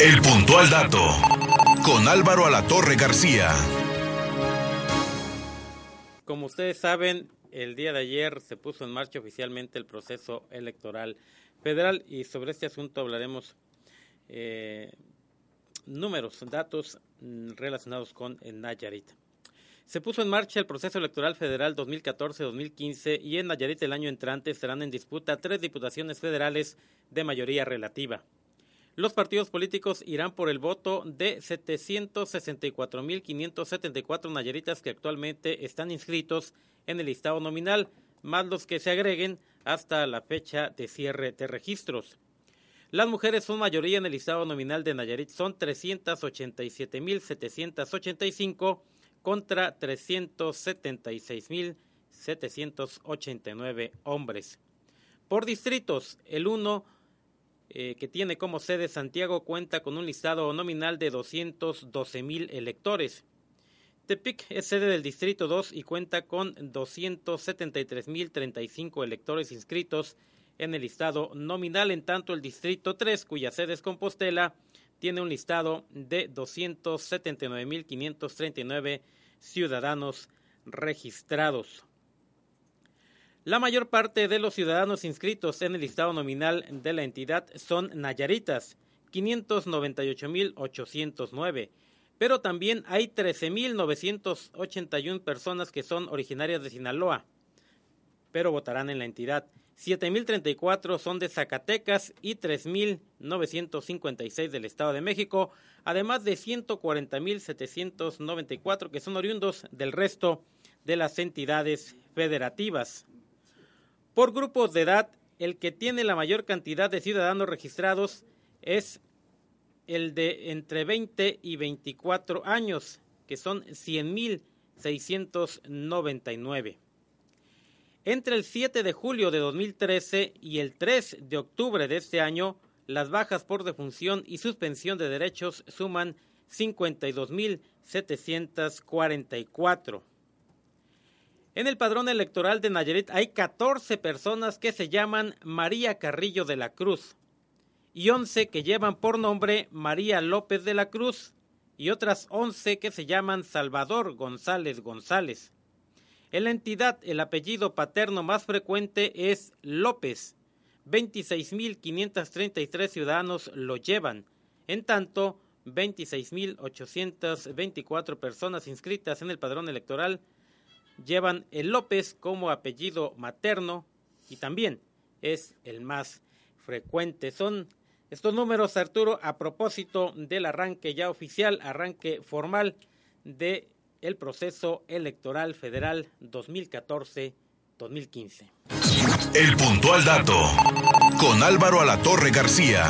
El puntual dato con Álvaro Alatorre García. Como ustedes saben, el día de ayer se puso en marcha oficialmente el proceso electoral federal y sobre este asunto hablaremos eh, números, datos relacionados con Nayarit. Se puso en marcha el proceso electoral federal 2014-2015 y en Nayarit el año entrante estarán en disputa tres diputaciones federales de mayoría relativa. Los partidos políticos irán por el voto de 764.574 nayaritas que actualmente están inscritos en el listado nominal, más los que se agreguen hasta la fecha de cierre de registros. Las mujeres son mayoría en el listado nominal de Nayarit, son 387.785 contra 376.789 hombres. Por distritos, el 1 eh, que tiene como sede Santiago, cuenta con un listado nominal de 212 mil electores. Tepic es sede del Distrito 2 y cuenta con 273 mil 35 electores inscritos en el listado nominal, en tanto el Distrito 3, cuya sede es Compostela, tiene un listado de 279 mil 539 ciudadanos registrados. La mayor parte de los ciudadanos inscritos en el listado nominal de la entidad son nayaritas, 598.809, pero también hay 13.981 personas que son originarias de Sinaloa, pero votarán en la entidad. 7.034 son de Zacatecas y 3.956 del Estado de México, además de 140.794 que son oriundos del resto de las entidades federativas. Por grupos de edad, el que tiene la mayor cantidad de ciudadanos registrados es el de entre 20 y 24 años, que son 100.699. Entre el 7 de julio de 2013 y el 3 de octubre de este año, las bajas por defunción y suspensión de derechos suman 52.744. En el padrón electoral de Nayarit hay 14 personas que se llaman María Carrillo de la Cruz y 11 que llevan por nombre María López de la Cruz y otras 11 que se llaman Salvador González González. En la entidad el apellido paterno más frecuente es López. 26.533 ciudadanos lo llevan. En tanto, 26.824 personas inscritas en el padrón electoral llevan el López como apellido materno y también es el más frecuente. Son estos números, Arturo, a propósito del arranque ya oficial, arranque formal de el proceso electoral federal 2014-2015. El puntual dato con Álvaro Alatorre García.